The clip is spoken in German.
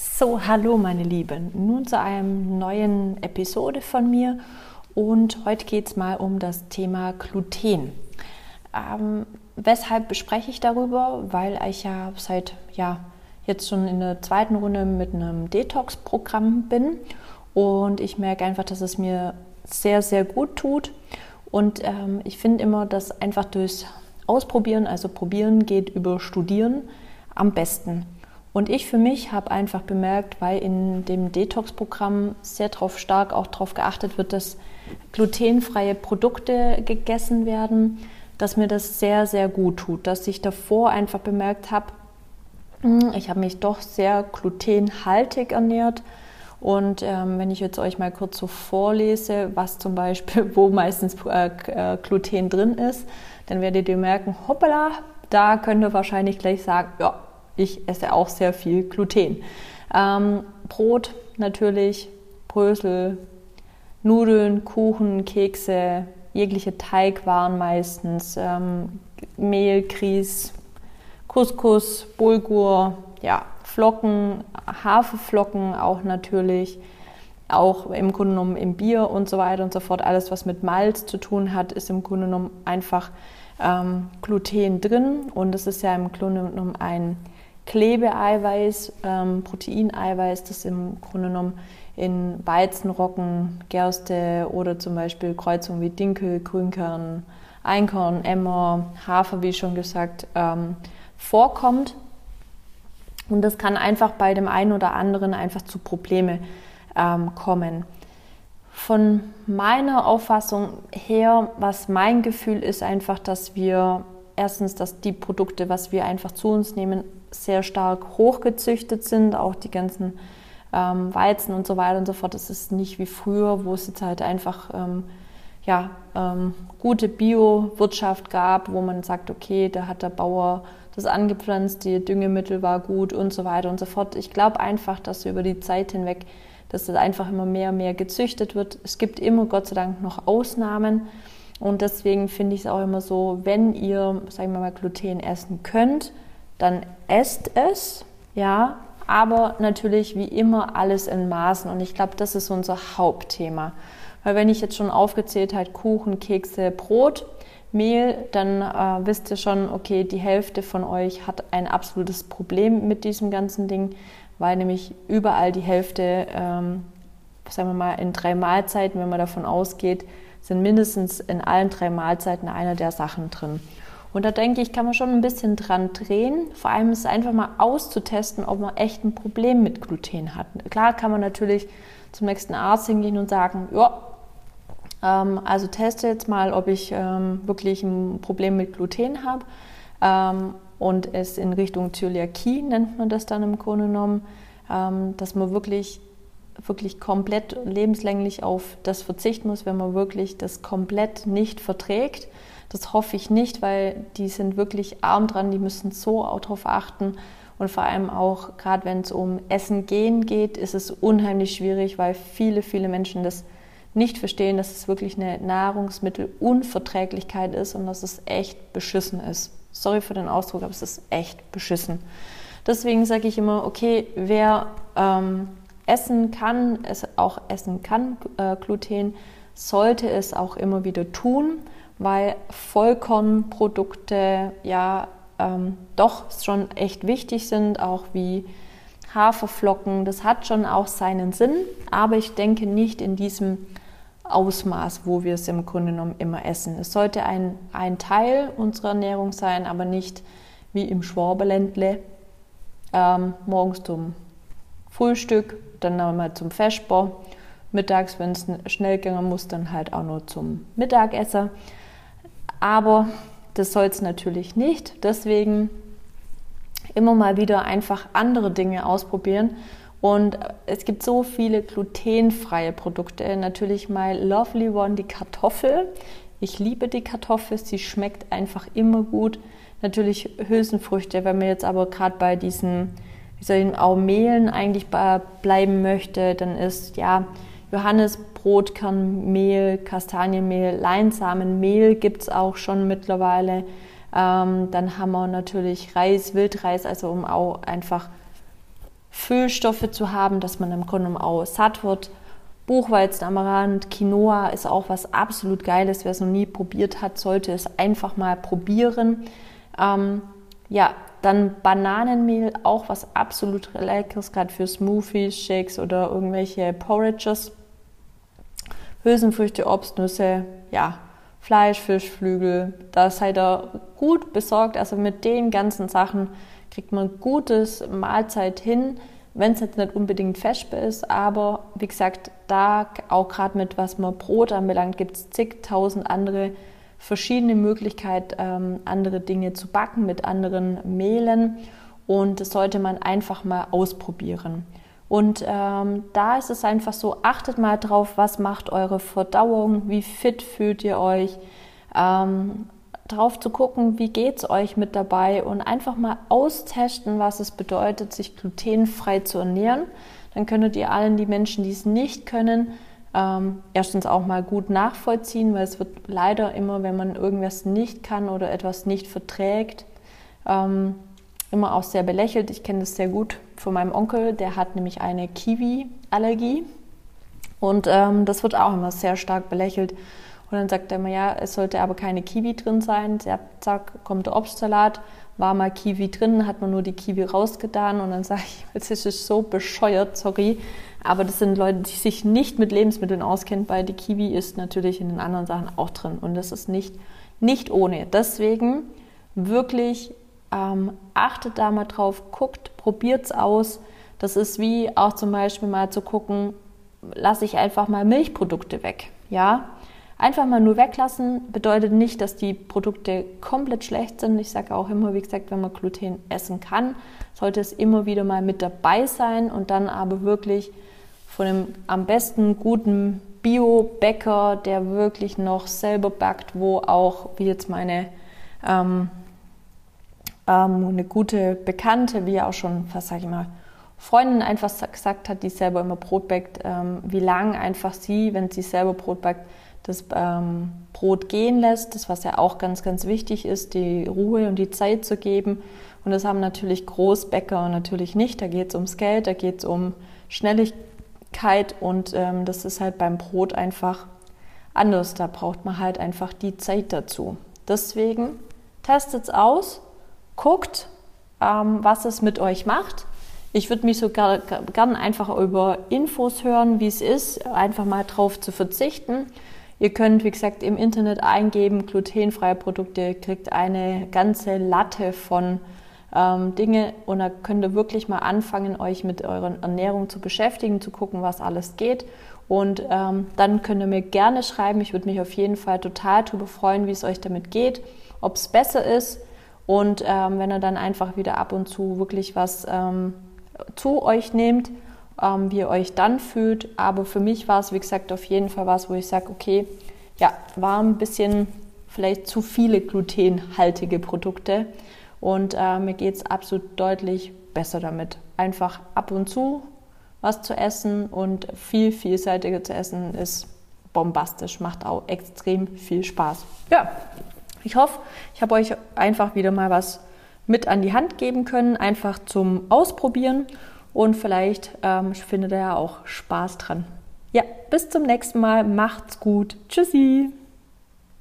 So, hallo meine Lieben. Nun zu einem neuen Episode von mir und heute geht es mal um das Thema Gluten. Ähm, weshalb bespreche ich darüber? Weil ich ja seit ja jetzt schon in der zweiten Runde mit einem Detox-Programm bin und ich merke einfach, dass es mir sehr, sehr gut tut. Und ähm, ich finde immer, dass einfach durchs Ausprobieren, also probieren geht über Studieren am besten. Und ich für mich habe einfach bemerkt, weil in dem Detox-Programm sehr drauf stark auch darauf geachtet wird, dass glutenfreie Produkte gegessen werden, dass mir das sehr, sehr gut tut. Dass ich davor einfach bemerkt habe, hm, ich habe mich doch sehr glutenhaltig ernährt. Und ähm, wenn ich jetzt euch mal kurz so vorlese, was zum Beispiel, wo meistens äh, äh, Gluten drin ist, dann werdet ihr merken, hoppala, da könnt ihr wahrscheinlich gleich sagen, ja, ich esse auch sehr viel Gluten. Ähm, Brot natürlich, Brösel, Nudeln, Kuchen, Kekse, jegliche Teigwaren meistens, ähm, Mehl, Grieß, Couscous, Bulgur, ja, Flocken, Haferflocken auch natürlich, auch im Grunde genommen im Bier und so weiter und so fort. Alles, was mit Malz zu tun hat, ist im Grunde genommen einfach ähm, Gluten drin und es ist ja im Grunde genommen ein Klebeeiweiß, ähm, Proteineiweiß, das im Grunde genommen in Weizenrocken, Gerste oder zum Beispiel Kreuzungen wie Dinkel, Grünkern, Einkorn, Emmer, Hafer, wie schon gesagt, ähm, vorkommt. Und das kann einfach bei dem einen oder anderen einfach zu Probleme ähm, kommen. Von meiner Auffassung her, was mein Gefühl ist, einfach, dass wir erstens, dass die Produkte, was wir einfach zu uns nehmen, sehr stark hochgezüchtet sind, auch die ganzen ähm, Weizen und so weiter und so fort. Das ist nicht wie früher, wo es jetzt halt einfach ähm, ja, ähm, gute Bio-Wirtschaft gab, wo man sagt, okay, da hat der Bauer das angepflanzt, die Düngemittel war gut und so weiter und so fort. Ich glaube einfach, dass über die Zeit hinweg, dass das einfach immer mehr und mehr gezüchtet wird. Es gibt immer Gott sei Dank noch Ausnahmen. Und deswegen finde ich es auch immer so, wenn ihr, sagen wir mal, Gluten essen könnt, dann esst es, ja, aber natürlich wie immer alles in Maßen. Und ich glaube, das ist unser Hauptthema. Weil wenn ich jetzt schon aufgezählt habe, Kuchen, Kekse, Brot, Mehl, dann äh, wisst ihr schon, okay, die Hälfte von euch hat ein absolutes Problem mit diesem ganzen Ding, weil nämlich überall die Hälfte, ähm, sagen wir mal, in drei Mahlzeiten, wenn man davon ausgeht, sind mindestens in allen drei Mahlzeiten einer der Sachen drin. Und da denke ich, kann man schon ein bisschen dran drehen. Vor allem ist es einfach mal auszutesten, ob man echt ein Problem mit Gluten hat. Klar kann man natürlich zum nächsten Arzt hingehen und sagen, ja, ähm, also teste jetzt mal, ob ich ähm, wirklich ein Problem mit Gluten habe. Ähm, und es in Richtung Zöliakie nennt man das dann im Grunde genommen, ähm, dass man wirklich wirklich komplett lebenslänglich auf das verzichten muss, wenn man wirklich das komplett nicht verträgt. Das hoffe ich nicht, weil die sind wirklich arm dran, die müssen so auch darauf achten. Und vor allem auch, gerade wenn es um Essen gehen geht, ist es unheimlich schwierig, weil viele, viele Menschen das nicht verstehen, dass es wirklich eine Nahrungsmittelunverträglichkeit ist und dass es echt beschissen ist. Sorry für den Ausdruck, aber es ist echt beschissen. Deswegen sage ich immer, okay, wer ähm, essen kann, es auch essen kann, äh, Gluten, sollte es auch immer wieder tun weil Vollkornprodukte ja ähm, doch schon echt wichtig sind, auch wie Haferflocken. Das hat schon auch seinen Sinn, aber ich denke nicht in diesem Ausmaß, wo wir es im Grunde genommen immer essen. Es sollte ein, ein Teil unserer Ernährung sein, aber nicht wie im Schwaberländle ähm, morgens zum Frühstück, dann nochmal zum Vesper, mittags, wenn es schnell gehen muss, dann halt auch nur zum Mittagessen. Aber das soll es natürlich nicht. Deswegen immer mal wieder einfach andere Dinge ausprobieren. Und es gibt so viele glutenfreie Produkte. Natürlich My Lovely One, die Kartoffel. Ich liebe die Kartoffel, sie schmeckt einfach immer gut. Natürlich Hülsenfrüchte, wenn man jetzt aber gerade bei diesen, wie soll ich auch Mehlen eigentlich bleiben möchte, dann ist ja Johannesbrotkernmehl, Kastanienmehl, Leinsamenmehl gibt es auch schon mittlerweile. Ähm, dann haben wir natürlich Reis, Wildreis, also um auch einfach Füllstoffe zu haben, dass man im Grunde auch satt wird. Buchweizen, Amaranth, Quinoa ist auch was absolut Geiles. Wer es noch nie probiert hat, sollte es einfach mal probieren. Ähm, ja, dann Bananenmehl, auch was absolut Leckeres, gerade für Smoothies, Shakes oder irgendwelche Porridges. Hülsenfrüchte, Obstnüsse, ja, Fleisch, Fisch, Flügel, da seid ihr gut besorgt. Also mit den ganzen Sachen kriegt man gutes Mahlzeit hin, wenn es jetzt nicht unbedingt Vespe ist. Aber wie gesagt, da auch gerade mit was man Brot anbelangt, gibt es zigtausend andere verschiedene Möglichkeiten, ähm, andere Dinge zu backen mit anderen Mehlen. Und das sollte man einfach mal ausprobieren. Und ähm, da ist es einfach so, achtet mal drauf, was macht eure Verdauung, wie fit fühlt ihr euch, ähm, drauf zu gucken, wie geht es euch mit dabei und einfach mal austesten, was es bedeutet, sich glutenfrei zu ernähren. Dann könntet ihr allen die Menschen, die es nicht können, ähm, erstens auch mal gut nachvollziehen, weil es wird leider immer, wenn man irgendwas nicht kann oder etwas nicht verträgt, ähm, immer auch sehr belächelt. Ich kenne das sehr gut von meinem Onkel, der hat nämlich eine Kiwi-Allergie und ähm, das wird auch immer sehr stark belächelt. Und dann sagt er immer, ja, es sollte aber keine Kiwi drin sein. Zack, kommt der Obstsalat, war mal Kiwi drin, hat man nur die Kiwi rausgetan und dann sage ich, es ist so bescheuert, sorry. Aber das sind Leute, die sich nicht mit Lebensmitteln auskennen, weil die Kiwi ist natürlich in den anderen Sachen auch drin und das ist nicht, nicht ohne. Deswegen wirklich ähm, achtet da mal drauf, guckt, probiert es aus. Das ist wie auch zum Beispiel mal zu gucken, lasse ich einfach mal Milchprodukte weg. Ja, einfach mal nur weglassen bedeutet nicht, dass die Produkte komplett schlecht sind. Ich sage auch immer, wie gesagt, wenn man Gluten essen kann, sollte es immer wieder mal mit dabei sein und dann aber wirklich von einem am besten guten Bio-Bäcker, der wirklich noch selber backt, wo auch, wie jetzt meine ähm, ähm, eine gute Bekannte, wie auch schon, was sage ich mal, Freundin einfach gesagt hat, die selber immer Brot backt, ähm, wie lange einfach sie, wenn sie selber Brot backt, das ähm, Brot gehen lässt, das was ja auch ganz, ganz wichtig ist, die Ruhe und die Zeit zu geben. Und das haben natürlich Großbäcker natürlich nicht. Da geht es ums Geld, da geht es um Schnelligkeit und ähm, das ist halt beim Brot einfach anders. Da braucht man halt einfach die Zeit dazu. Deswegen testet es aus, guckt, ähm, was es mit euch macht. Ich würde mich sogar gerne einfach über Infos hören, wie es ist, einfach mal drauf zu verzichten. Ihr könnt, wie gesagt, im Internet eingeben, glutenfreie Produkte, kriegt eine ganze Latte von ähm, Dinge und da könnt ihr wirklich mal anfangen, euch mit eurer Ernährung zu beschäftigen, zu gucken, was alles geht. Und ähm, dann könnt ihr mir gerne schreiben. Ich würde mich auf jeden Fall total darüber freuen, wie es euch damit geht, ob es besser ist und ähm, wenn ihr dann einfach wieder ab und zu wirklich was ähm, zu euch nehmt, ähm, wie ihr euch dann fühlt. Aber für mich war es, wie gesagt, auf jeden Fall was, wo ich sage, okay, ja, war ein bisschen vielleicht zu viele glutenhaltige Produkte. Und äh, mir geht es absolut deutlich besser damit. Einfach ab und zu was zu essen und viel vielseitiger zu essen ist bombastisch, macht auch extrem viel Spaß. Ja, ich hoffe, ich habe euch einfach wieder mal was mit an die Hand geben können, einfach zum Ausprobieren und vielleicht ähm, findet ihr ja auch Spaß dran. Ja, bis zum nächsten Mal. Macht's gut. Tschüssi.